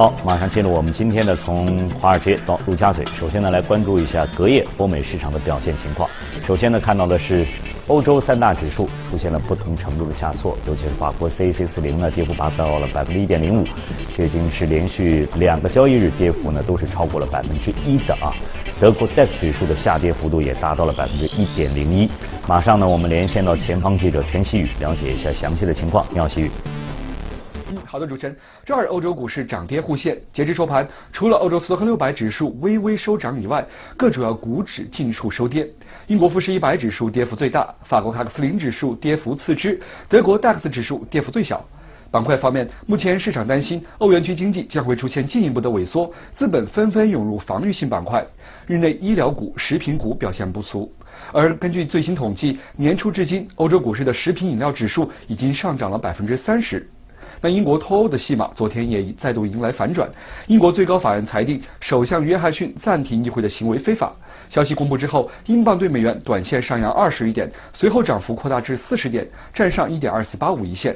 好，马上进入我们今天的从华尔街到陆家嘴。首先呢，来关注一下隔夜欧美市场的表现情况。首先呢，看到的是欧洲三大指数出现了不同程度的下挫，尤其是法国 CAC 四零呢，跌幅达到了百分之一点零五，这已经是连续两个交易日跌幅呢都是超过了百分之一的啊。德国 DAX 指数的下跌幅度也达到了百分之一点零一。马上呢，我们连线到前方记者田希宇，了解一下详细的情况。你好，希宇。好的，主持人。周二欧洲股市涨跌互现，截至收盘，除了欧洲斯托克六百指数微微收涨以外，各主要股指尽数收跌。英国富时一百指数跌幅最大，法国卡克斯林指数跌幅次之，德国 DAX 指数跌幅最小。板块方面，目前市场担心欧元区经济将会出现进一步的萎缩，资本纷纷涌入防御性板块。日内医疗股、食品股表现不俗。而根据最新统计，年初至今，欧洲股市的食品饮料指数已经上涨了百分之三十。那英国脱欧的戏码昨天也再度迎来反转，英国最高法院裁定首相约翰逊暂停议会的行为非法。消息公布之后，英镑对美元短线上扬二十余点，随后涨幅扩大至四十点，站上一点二四八五一线。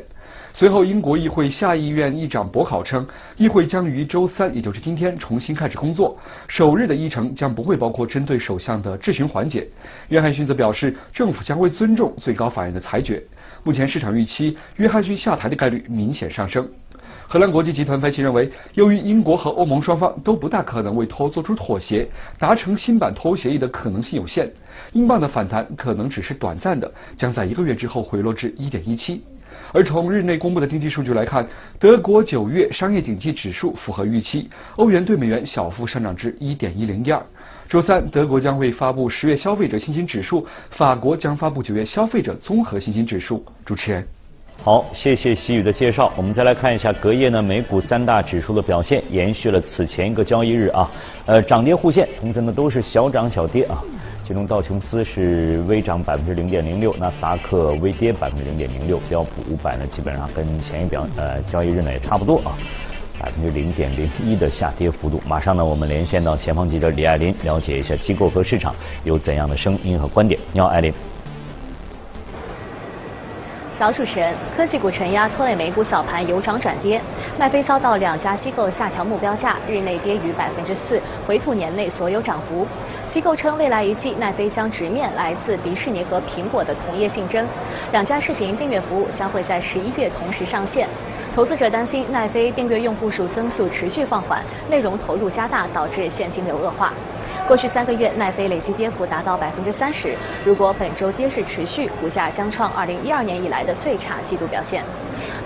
随后，英国议会下议院议长博考称，议会将于周三，也就是今天重新开始工作，首日的议程将不会包括针对首相的质询环节。约翰逊则表示，政府将会尊重最高法院的裁决。目前市场预期约翰逊下台的概率明显上升。荷兰国际集团分析认为，由于英国和欧盟双方都不大可能为脱欧做出妥协，达成新版脱欧协议的可能性有限。英镑的反弹可能只是短暂的，将在一个月之后回落至一点一七。而从日内公布的经济数据来看，德国九月商业景气指数符合预期，欧元对美元小幅上涨至一点一零一二。周三，德国将会发布十月消费者信心指数，法国将发布九月消费者综合信心指数。主持人，好，谢谢习宇的介绍。我们再来看一下隔夜呢美股三大指数的表现，延续了此前一个交易日啊，呃涨跌互现，同时呢都是小涨小跌啊。其中道琼斯是微涨百分之零点零六，纳斯达克微跌百分之零点零六，标普五百呢基本上跟前一表呃交易日呢也差不多啊。百分之零点零一的下跌幅度。马上呢，我们连线到前方记者李爱林，了解一下机构和市场有怎样的声音和观点。你好，爱林。早，主持人，科技股承压拖累美股早盘由涨转跌，奈飞遭到两家机构下调目标价，日内跌逾百分之四，回吐年内所有涨幅。机构称，未来一季奈飞将直面来自迪士尼和苹果的同业竞争，两家视频订阅服务将会在十一月同时上线。投资者担心奈飞订阅用户数增速持续放缓，内容投入加大，导致现金流恶化。过去三个月，奈飞累计跌幅达到百分之三十。如果本周跌势持续，股价将创二零一二年以来的最差季度表现。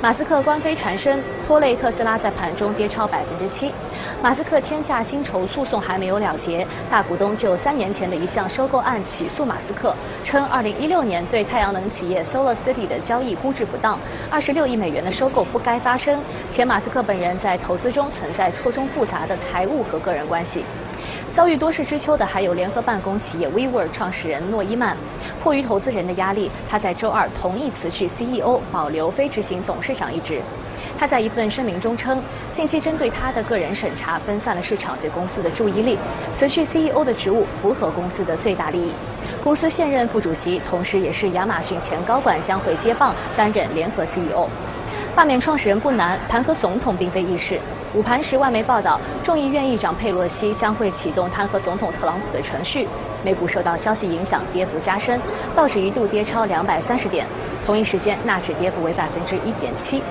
马斯克官非缠身，拖累特斯拉在盘中跌超百分之七。马斯克天价薪酬诉讼还没有了结，大股东就三年前的一项收购案起诉马斯克，称二零一六年对太阳能企业 Solar City 的交易估值不当，二十六亿美元的收购不该发生，且马斯克本人在投资中存在错综复杂的财务和个人关系。遭遇多事之秋的还有联合办公企业 WeWork 创始人诺伊曼。迫于投资人的压力，他在周二同意辞去 CEO，保留非执行董事长一职。他在一份声明中称，近期针对他的个人审查分散了市场对公司的注意力，辞去 CEO 的职务符合公司的最大利益。公司现任副主席，同时也是亚马逊前高管将会接棒担任联合 CEO。罢免创始人不难，弹劾总统并非易事。午盘时，外媒报道，众议院议长佩洛西将会启动弹劾总统特朗普的程序。美股受到消息影响，跌幅加深，道指一度跌超两百三十点。同一时间，纳指跌幅为百分之一点七。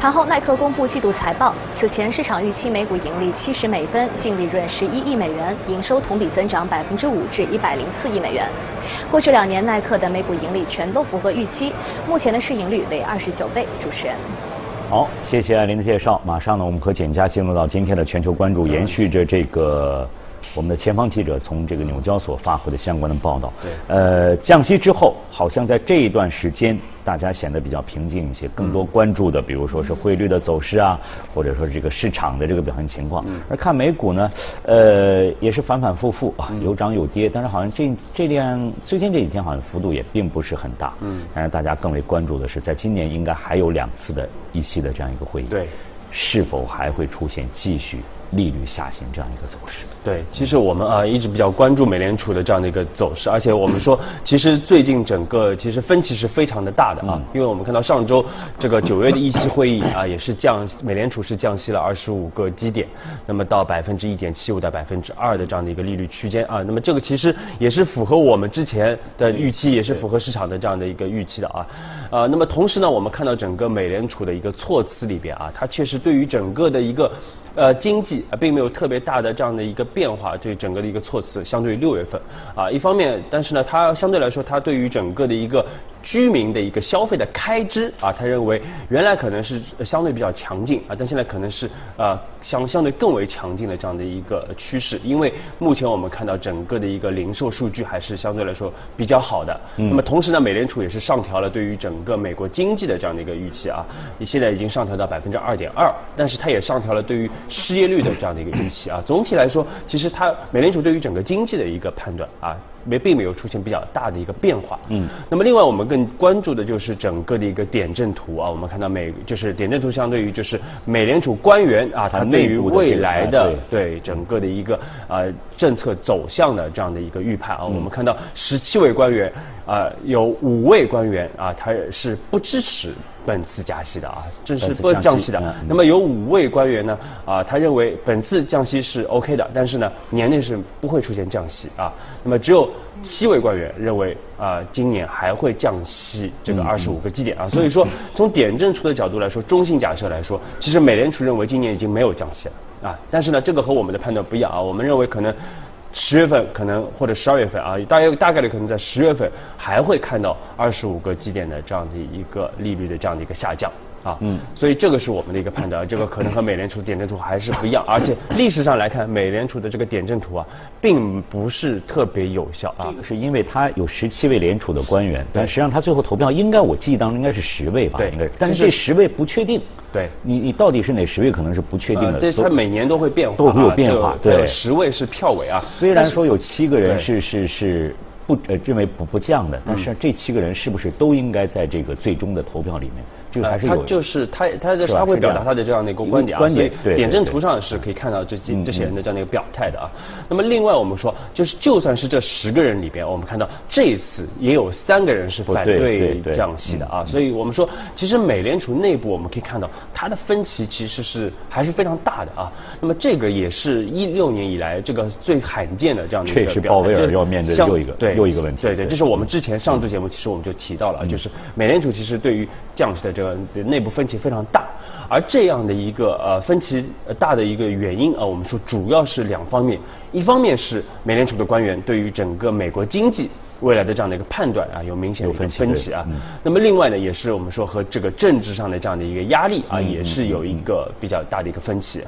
盘后，耐克公布季度财报，此前市场预期每股盈利七十美分，净利润十一亿美元，营收同比增长百分之五至一百零四亿美元。过去两年，耐克的每股盈利全都符合预期，目前的市盈率为二十九倍。主持人，好，谢谢艾琳的介绍。马上呢，我们和简佳进入到今天的全球关注，延续着这个我们的前方记者从这个纽交所发回的相关的报道。对，呃，降息之后，好像在这一段时间。大家显得比较平静一些，更多关注的，比如说是汇率的走势啊，或者说这个市场的这个表现情况。而看美股呢，呃，也是反反复复啊，有涨有跌，但是好像这这点最近这几天好像幅度也并不是很大。嗯。但是大家更为关注的是，在今年应该还有两次的一期的这样一个会议。对。是否还会出现继续利率下行这样一个走势。对，其实我们啊一直比较关注美联储的这样的一个走势，而且我们说，其实最近整个其实分歧是非常的大的啊，因为我们看到上周这个九月的议息会议啊，也是降美联储是降息了二十五个基点，那么到百分之一点七五到百分之二的这样的一个利率区间啊，那么这个其实也是符合我们之前的预期，也是符合市场的这样的一个预期的啊，啊，那么同时呢，我们看到整个美联储的一个措辞里边啊，它确实对于整个的一个。呃，经济啊并没有特别大的这样的一个变化，对整个的一个措辞，相对于六月份啊，一方面，但是呢，它相对来说，它对于整个的一个。居民的一个消费的开支啊，他认为原来可能是相对比较强劲啊，但现在可能是呃相相对更为强劲的这样的一个趋势，因为目前我们看到整个的一个零售数据还是相对来说比较好的。那么同时呢，美联储也是上调了对于整个美国经济的这样的一个预期啊，你现在已经上调到百分之二点二，但是它也上调了对于失业率的这样的一个预期啊。总体来说，其实它美联储对于整个经济的一个判断啊。没并没有出现比较大的一个变化。嗯，那么另外我们更关注的就是整个的一个点阵图啊，我们看到美就是点阵图相对于就是美联储官员啊，他对于未来的对整个的一个呃政策走向的这样的一个预判啊，我们看到十七位官员啊，有五位官员啊，他是不支持。本次加息的啊，这是不降息的。那么有五位官员呢啊，他认为本次降息是 OK 的，但是呢年内是不会出现降息啊。那么只有七位官员认为啊，今年还会降息这个二十五个基点啊。所以说从点阵图的角度来说，中性假设来说，其实美联储认为今年已经没有降息了啊。但是呢，这个和我们的判断不一样啊。我们认为可能。十月份可能或者十二月份啊，大约大概率可能在十月份还会看到二十五个基点的这样的一个利率的这样的一个下降。啊，嗯，所以这个是我们的一个判断，这个可能和美联储点阵图还是不一样，而且历史上来看，美联储的这个点阵图啊，并不是特别有效啊，这个是因为它有十七位联储的官员，但实际上它最后投票应该我记忆当中应该是十位吧，应该是，但是这十位不确定。对。你，你到底是哪十位可能是不确定的，这它每年都会变化，都会有变化。对，十位是票委啊，虽然说有七个人是是是不呃认为不不降的，但是这七个人是不是都应该在这个最终的投票里面？就还是有，他就是他，他的他会表达他的这样的一个观点啊，观点点阵图上是可以看到这这这些人的这样的一个表态的啊。那么另外我们说，就是就算是这十个人里边，我们看到这次也有三个人是反对降息的啊。所以我们说，其实美联储内部我们可以看到，它的分歧其实是还是非常大的啊。那么这个也是一六年以来这个最罕见的这样的一个。这是鲍威尔要面对又一个对又一个问题。对对，这是我们之前上周节目其实我们就提到了，就是美联储其实对于降息的这个内部分歧非常大，而这样的一个呃分歧大的一个原因啊，我们说主要是两方面，一方面是美联储的官员对于整个美国经济未来的这样的一个判断啊有明显的分歧啊，那么另外呢也是我们说和这个政治上的这样的一个压力啊也是有一个比较大的一个分歧。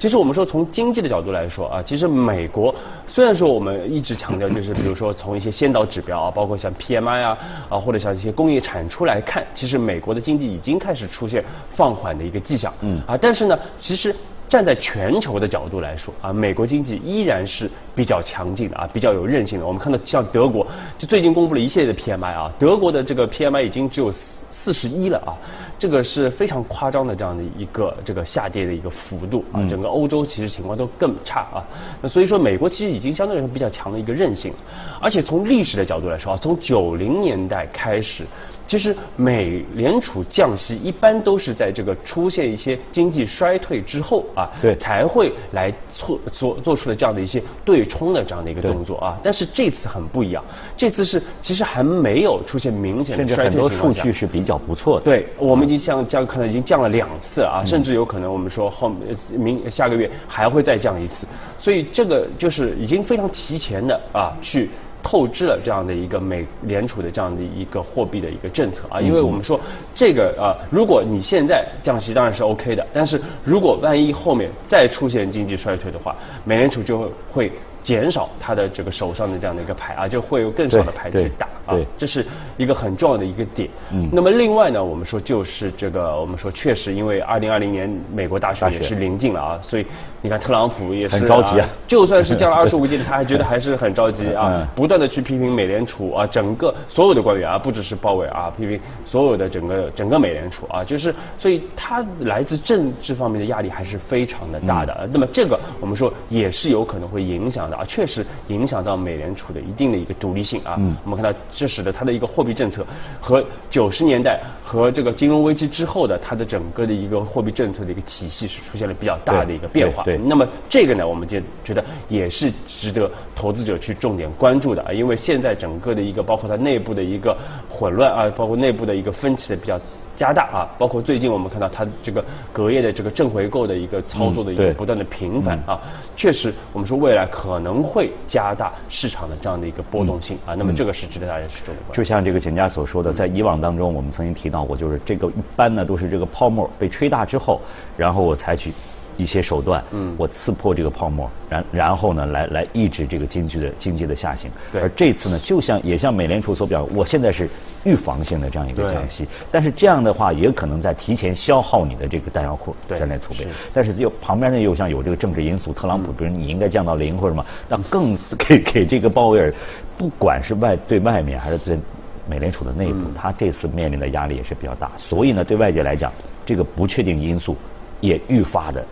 其实我们说从经济的角度来说啊，其实美国虽然说我们一直强调就是比如说从一些先导指标啊，包括像 PMI 啊啊或者像一些工业产出来看，其实美国的经济已经开始出现放缓的一个迹象。嗯啊，但是呢，其实站在全球的角度来说啊，美国经济依然是比较强劲的啊，比较有韧性的。我们看到像德国就最近公布了一系列的 PMI 啊，德国的这个 PMI 已经只有。四十一了啊，这个是非常夸张的这样的一个这个下跌的一个幅度啊，整个欧洲其实情况都更差啊，那所以说美国其实已经相对来说比较强的一个韧性，而且从历史的角度来说啊，从九零年代开始。其实美联储降息一般都是在这个出现一些经济衰退之后啊，对，才会来做做做出了这样的一些对冲的这样的一个动作啊。但是这次很不一样，这次是其实还没有出现明显的衰退很多数据是比较不错的。对，我们已经降降可能已经降了两次啊，甚至有可能我们说后明下个月还会再降一次，所以这个就是已经非常提前的啊去。透支了这样的一个美联储的这样的一个货币的一个政策啊，因为我们说这个啊，如果你现在降息当然是 OK 的，但是如果万一后面再出现经济衰退的话，美联储就会减少他的这个手上的这样的一个牌啊，就会有更少的牌去打啊，这是一个很重要的一个点。嗯，那么另外呢，我们说就是这个，我们说确实因为二零二零年美国大选也是临近了啊，所以你看特朗普也是很着急啊，就算是降了 二十五个他还觉得还是很着急啊，不断的去批评美联储啊，整个所有的官员啊，不只是鲍威尔啊，批评所有的整个整个美联储啊，就是所以他来自政治方面的压力还是非常的大的。那么这个我们说也是有可能会影响。啊，确实影响到美联储的一定的一个独立性啊。嗯。我们看到，这使得它的一个货币政策和九十年代和这个金融危机之后的它的整个的一个货币政策的一个体系是出现了比较大的一个变化。对。那么这个呢，我们就觉得也是值得投资者去重点关注的啊，因为现在整个的一个包括它内部的一个混乱啊，包括内部的一个分歧的比较。加大啊，包括最近我们看到它这个隔夜的这个正回购的一个操作的一个不断的频繁啊，确实我们说未来可能会加大市场的这样的一个波动性啊，那么这个是值得大家去注意。就像这个简家所说的，在以往当中我们曾经提到过，就是这个一般呢都是这个泡沫被吹大之后，然后我采取。一些手段，嗯，我刺破这个泡沫，然然后呢，来来抑制这个经济的经济的下行。对。而这次呢，就像也像美联储所表，我现在是预防性的这样一个降息，但是这样的话也可能在提前消耗你的这个弹药库，在那储备。但是又旁边呢又像有这个政治因素，特朗普比如你应该降到零或者什么，那更 给给这个鲍威尔，不管是外对外面还是在美联储的内部，他这次面临的压力也是比较大。所以呢，对外界来讲，这个不确定因素也愈发的。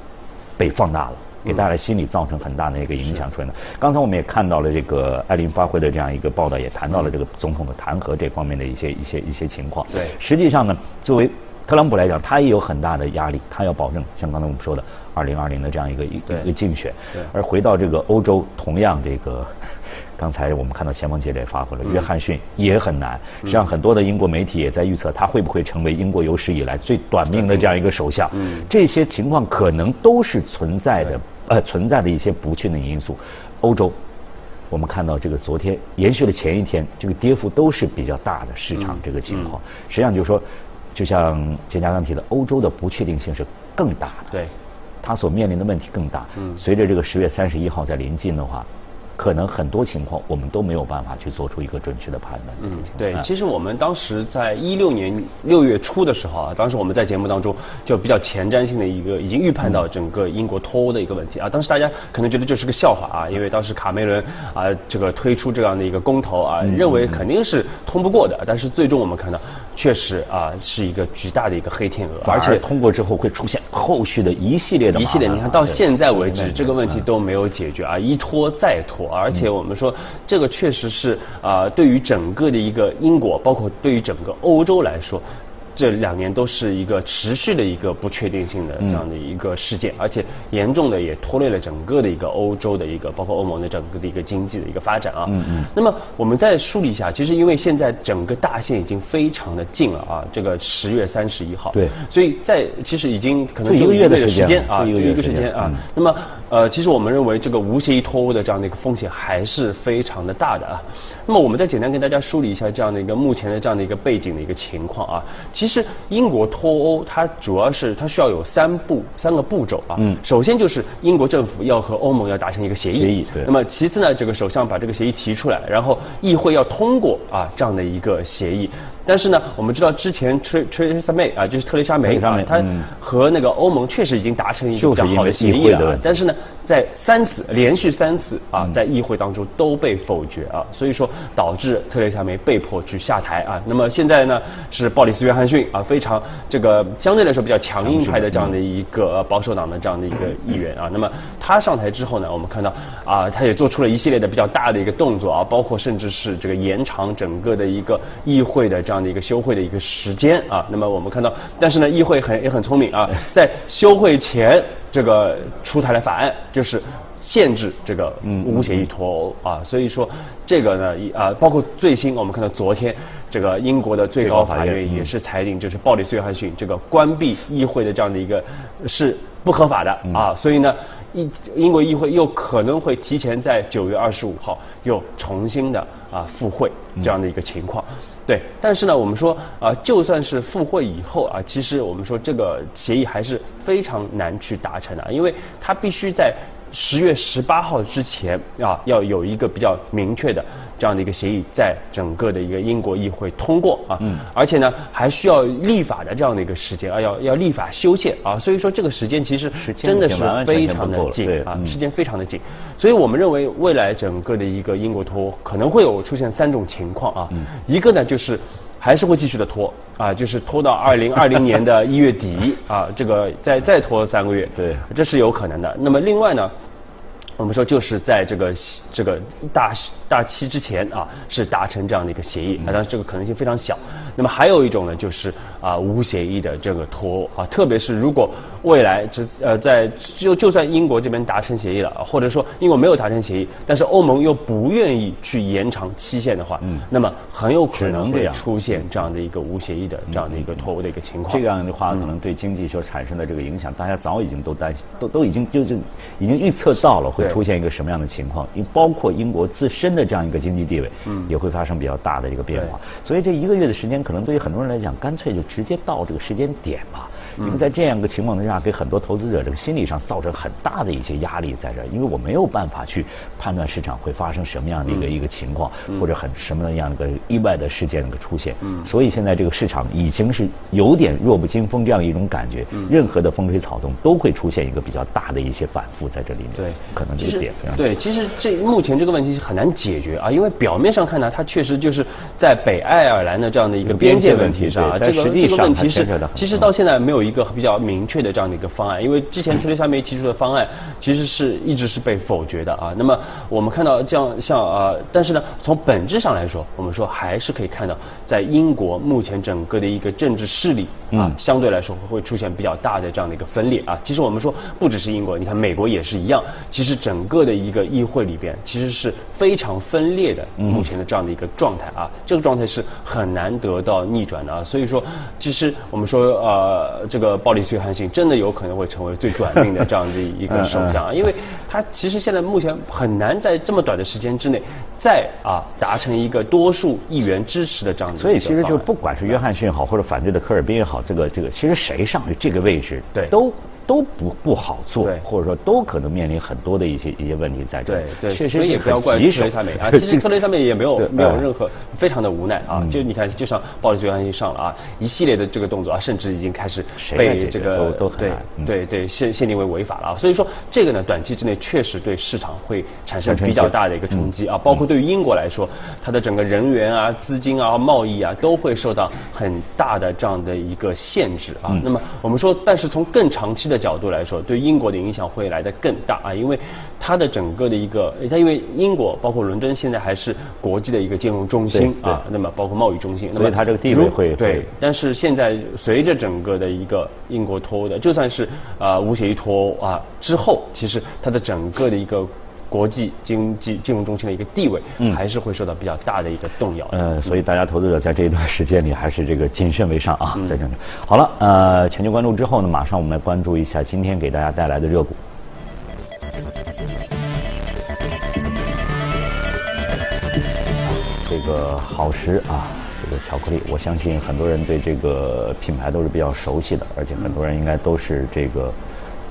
被放大了，给大家心理造成很大的一个影响出来的。刚才我们也看到了这个艾琳发挥的这样一个报道，也谈到了这个总统的弹劾这方面的一些一些一些情况。对，实际上呢，作为特朗普来讲，他也有很大的压力，他要保证像刚才我们说的二零二零的这样一个一个竞选。对，而回到这个欧洲，同样这个。刚才我们看到前方杰也发挥了，约翰逊也很难。实际上，很多的英国媒体也在预测他会不会成为英国有史以来最短命的这样一个首相。这些情况可能都是存在的，呃，存在的一些不确定因素。欧洲，我们看到这个昨天延续了前一天，这个跌幅都是比较大的市场这个情况。实际上就是说，就像钱家刚提的，欧洲的不确定性是更大的。对，他所面临的问题更大。嗯，随着这个十月三十一号在临近的话。可能很多情况我们都没有办法去做出一个准确的判断。嗯，对，其实我们当时在一六年六月初的时候啊，当时我们在节目当中就比较前瞻性的一个已经预判到整个英国脱欧的一个问题啊。当时大家可能觉得这是个笑话啊，因为当时卡梅伦啊这个推出这样的一个公投啊，认为肯定是通不过的。但是最终我们看到，确实啊是一个巨大的一个黑天鹅，而且通过之后会出现后续的一系列的一系列。你看到现在为止，这个问题都没有解决啊，一拖再拖。而且我们说，这个确实是啊，对于整个的一个英国，包括对于整个欧洲来说。这两年都是一个持续的一个不确定性的这样的一个事件，而且严重的也拖累了整个的一个欧洲的一个，包括欧盟的整个的一个经济的一个发展啊。嗯嗯。那么我们再梳理一下，其实因为现在整个大限已经非常的近了啊，这个十月三十一号。对。所以在其实已经可能一个月的时间啊，就一个时间啊。那么呃，其实我们认为这个无协议脱欧的这样的一个风险还是非常的大的啊。那么我们再简单跟大家梳理一下这样的一个目前的这样的一个背景的一个情况啊。其其实英国脱欧，它主要是它需要有三步三个步骤啊。嗯。首先就是英国政府要和欧盟要达成一个协议。协议。对。那么其次呢，这个首相把这个协议提出来，然后议会要通过啊这样的一个协议。但是呢，我们知道之前特特蕾莎梅啊，就是特蕾莎梅啊，她和那个欧盟确实已经达成一个比较好的协议了。啊但是呢，在三次连续三次啊，在议会当中都被否决啊，所以说导致特蕾莎梅被迫去下台啊。那么现在呢，是鲍里斯约翰逊啊，非常这个相对来说比较强硬派的这样的一个保守党的这样的一个议员啊。那么他上台之后呢，我们看到啊，他也做出了一系列的比较大的一个动作啊，包括甚至是这个延长整个的一个议会的这样。的一个休会的一个时间啊，那么我们看到，但是呢，议会很也很聪明啊，在休会前这个出台了法案，就是限制这个无协议脱欧啊，所以说这个呢啊，包括最新我们看到昨天这个英国的最高法院也是裁定，就是鲍里斯约翰逊这个关闭议会的这样的一个是不合法的啊，所以呢。英英国议会又可能会提前在九月二十五号又重新的啊复会这样的一个情况，对。但是呢，我们说啊，就算是复会以后啊，其实我们说这个协议还是非常难去达成的，因为它必须在十月十八号之前啊，要有一个比较明确的这样的一个协议，在整个的一个英国议会通过啊，嗯，而且呢，还需要立法的这样的一个时间啊，要要立法修宪啊，所以说这个时间其实真的是非常的紧啊，时间非常的紧，所以我们认为未来整个的一个英国脱欧可能会有出现三种情况啊，一个呢就是还是会继续的拖啊，就是拖到二零 二零年的一月底啊，这个再再拖三个月，对，这是有可能的。那么另外呢？我们说就是在这个这个大大期之前啊，是达成这样的一个协议，啊，但是这个可能性非常小。那么还有一种呢，就是啊无协议的这个脱欧啊，特别是如果未来这呃在就就算英国这边达成协议了，或者说英国没有达成协议，但是欧盟又不愿意去延长期限的话，嗯，那么很有可能会出现这样的一个无协议的这样的一个脱欧的一个情况。这样的话，可能对经济所产生的这个影响，大家早已经都担心，都都已经就是已经预测到了会。出现一个什么样的情况？你包括英国自身的这样一个经济地位，嗯，也会发生比较大的一个变化。所以这一个月的时间，可能对于很多人来讲，干脆就直接到这个时间点吧。因为在这样一个情况之下，给很多投资者这个心理上造成很大的一些压力在这儿。因为我没有办法去判断市场会发生什么样的一个一个情况，或者很什么样的一个意外的事件的出现。嗯，所以现在这个市场已经是有点弱不禁风这样一种感觉。嗯，任何的风吹草动都会出现一个比较大的一些反复在这里面。对，可能就是点。对，其实这目前这个问题是很难解决啊，因为表面上看呢，它确实就是在北爱尔兰的这样的一个边界问题上啊，这个这个问题是其实到现在没有一个比较明。确的这样的一个方案，因为之前特雷莎梅提出的方案其实是一直是被否决的啊。那么我们看到这样像啊，但是呢，从本质上来说，我们说还是可以看到，在英国目前整个的一个政治势力啊，相对来说会出现比较大的这样的一个分裂啊。其实我们说不只是英国，你看美国也是一样。其实整个的一个议会里边其实是非常分裂的，目前的这样的一个状态啊，这个状态是很难得到逆转的啊。所以说，其实我们说呃，这个鲍里斯约翰。真的有可能会成为最短命的这样的一个首相，因为他其实现在目前很难在这么短的时间之内再啊达成一个多数议员支持的这样的。所以其实就不管是约翰逊也好，或者反对的科尔宾也好，这个这个其实谁上去这个位置，对都。都不不好做，或者说都可能面临很多的一些一些问题在这。对对，确实也不要怪特雷莎梅啊。其实特雷上面也没有没有任何非常的无奈啊。就你看，就像鲍里斯约翰逊上了啊，一系列的这个动作啊，甚至已经开始被这个对对对限限定为违法了啊。所以说这个呢，短期之内确实对市场会产生比较大的一个冲击啊。包括对于英国来说，它的整个人员啊、资金啊、贸易啊，都会受到很大的这样的一个限制啊。那么我们说，但是从更长期的。角度来说，对英国的影响会来得更大啊，因为它的整个的一个，它因为英国包括伦敦现在还是国际的一个金融中心啊，那么包括贸易中心，所以它这个地位会对。但是现在随着整个的一个英国脱欧的，就算是啊无协议脱欧啊之后，其实它的整个的一个。国际经济金融中心的一个地位，嗯，还是会受到比较大的一个动摇。呃，所以大家投资者在这一段时间里还是这个谨慎为上啊，在这里。好了，呃，全球关注之后呢，马上我们来关注一下今天给大家带来的热股。这个好时啊，这个巧克力，我相信很多人对这个品牌都是比较熟悉的，而且很多人应该都是这个。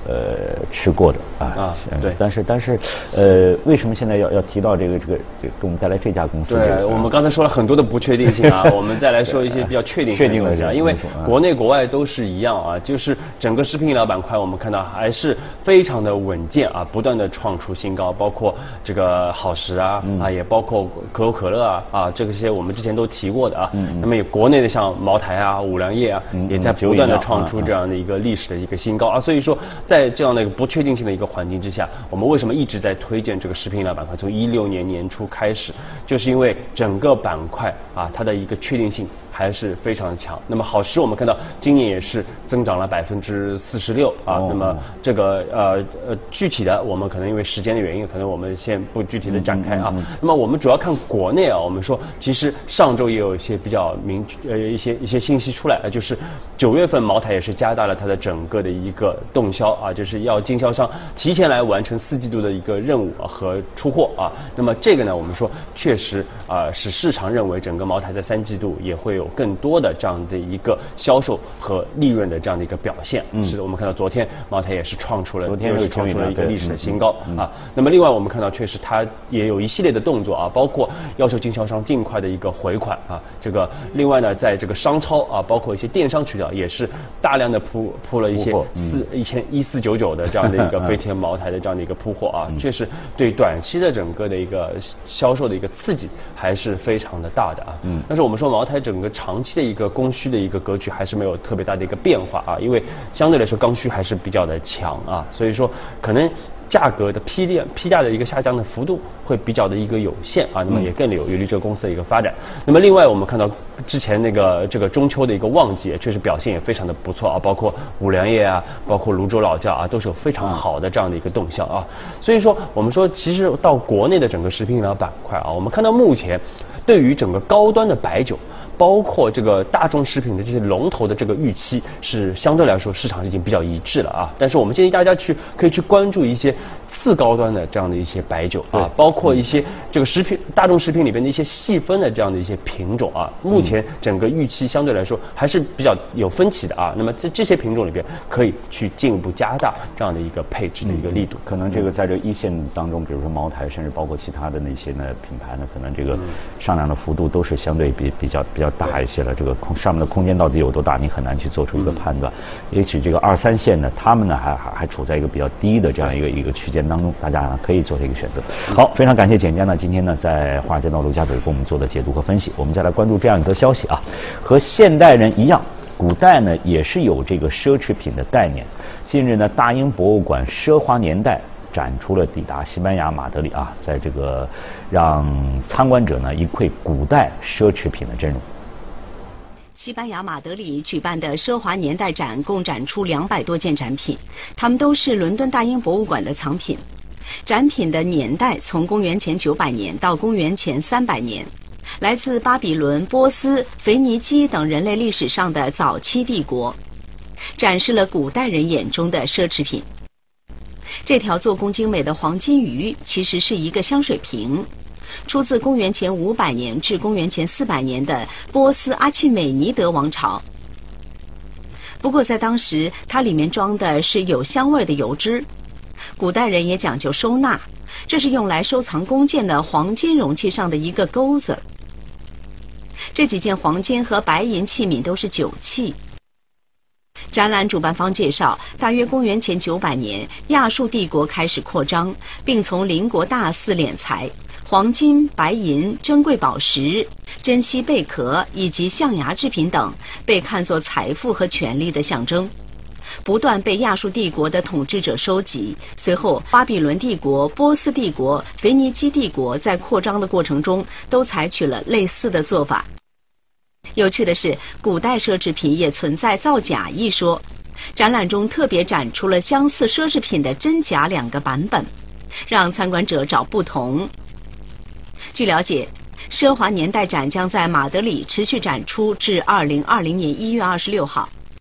呃，吃过的啊，对，但是但是，呃，为什么现在要要提到这个这个给给我们带来这家公司？对，我们刚才说了很多的不确定性啊，我们再来说一些比较确定确定的啊，因为国内国外都是一样啊，就是整个食品饮料板块，我们看到还是非常的稳健啊，不断的创出新高，包括这个好时啊啊，也包括可口可乐啊啊，这个些我们之前都提过的啊，那么有国内的像茅台啊、五粮液啊，也在不断的创出这样的一个历史的一个新高啊，所以说在在这样的一个不确定性的一个环境之下，我们为什么一直在推荐这个食品饮料板块？从一六年年初开始，就是因为整个板块啊，它的一个确定性。还是非常强。那么好时，我们看到今年也是增长了百分之四十六啊。那么这个呃呃具体的，我们可能因为时间的原因，可能我们先不具体的展开啊。那么我们主要看国内啊，我们说其实上周也有一些比较明呃一些一些信息出来，就是九月份茅台也是加大了它的整个的一个动销啊，就是要经销商提前来完成四季度的一个任务和出货啊。那么这个呢，我们说确实啊，使市场认为整个茅台在三季度也会有。更多的这样的一个销售和利润的这样的一个表现。嗯是的，我们看到昨天茅台也是创出了，昨天又是是创出了一个历史的嗯新高嗯啊。那么另外我们看到，确实它也有一系列的动作啊，包括要求经销商尽快的一个回款啊。这个另外呢，在这个商超啊，包括一些电商渠道，也是大量的铺铺了一些四一千一四九九的这样的一个飞天茅台的这样的一个铺货啊，确实对短期的整个的一个销售的一个刺激还是非常的大的啊。嗯但是我们说茅台整个长期的一个供需的一个格局还是没有特别大的一个变化啊，因为相对来说刚需还是比较的强啊，所以说可能。价格的批量批价的一个下降的幅度会比较的一个有限啊，那么也更有有利这个公司的一个发展。那么另外我们看到之前那个这个中秋的一个旺季，确实表现也非常的不错啊，包括五粮液啊，包括泸州老窖啊，都是有非常好的这样的一个动向啊。所以说我们说，其实到国内的整个食品饮料板块啊，我们看到目前对于整个高端的白酒。包括这个大众食品的这些龙头的这个预期是相对来说市场已经比较一致了啊，但是我们建议大家去可以去关注一些次高端的这样的一些白酒啊，包括一些这个食品大众食品里边的一些细分的这样的一些品种啊，目前整个预期相对来说还是比较有分歧的啊，那么在这些品种里边可以去进一步加大这样的一个配置的一个力度。可能这个在这一线当中，比如说茅台，甚至包括其他的那些呢品牌呢，可能这个上涨的幅度都是相对比比较比较大一些了。这个空上面的空间到底有多大，你很难去做出一个判断。也许这个二三线呢，他们呢还还还处在一个比较低的这样一个一个区间当中，大家呢可以做这个选择。好，非常感谢简家呢今天呢在华尔街道陆家嘴给我们做的解读和分析。我们再来关注这样一则消息啊，和现代人一样。古代呢也是有这个奢侈品的概念。近日呢，大英博物馆奢华年代展出了抵达西班牙马德里啊，在这个让参观者呢一窥古代奢侈品的真容。西班牙马德里举办的奢华年代展共展出两百多件展品，它们都是伦敦大英博物馆的藏品。展品的年代从公元前九百年到公元前三百年，来自巴比伦、波斯、腓尼基等人类历史上的早期帝国，展示了古代人眼中的奢侈品。这条做工精美的黄金鱼其实是一个香水瓶。出自公元前五百年至公元前四百年的波斯阿契美尼德王朝。不过在当时，它里面装的是有香味的油脂。古代人也讲究收纳，这是用来收藏弓箭的黄金容器上的一个钩子。这几件黄金和白银器皿都是酒器。展览主办方介绍，大约公元前九百年，亚述帝国开始扩张，并从邻国大肆敛财。黄金、白银、珍贵宝石、珍稀贝壳以及象牙制品等，被看作财富和权力的象征，不断被亚述帝国的统治者收集。随后，巴比伦帝国、波斯帝国、腓尼基帝国在扩张的过程中，都采取了类似的做法。有趣的是，古代奢侈品也存在造假一说。展览中特别展出了相似奢侈品的真假两个版本，让参观者找不同。据了解，奢华年代展将在马德里持续展出至二零二零年一月二十六号。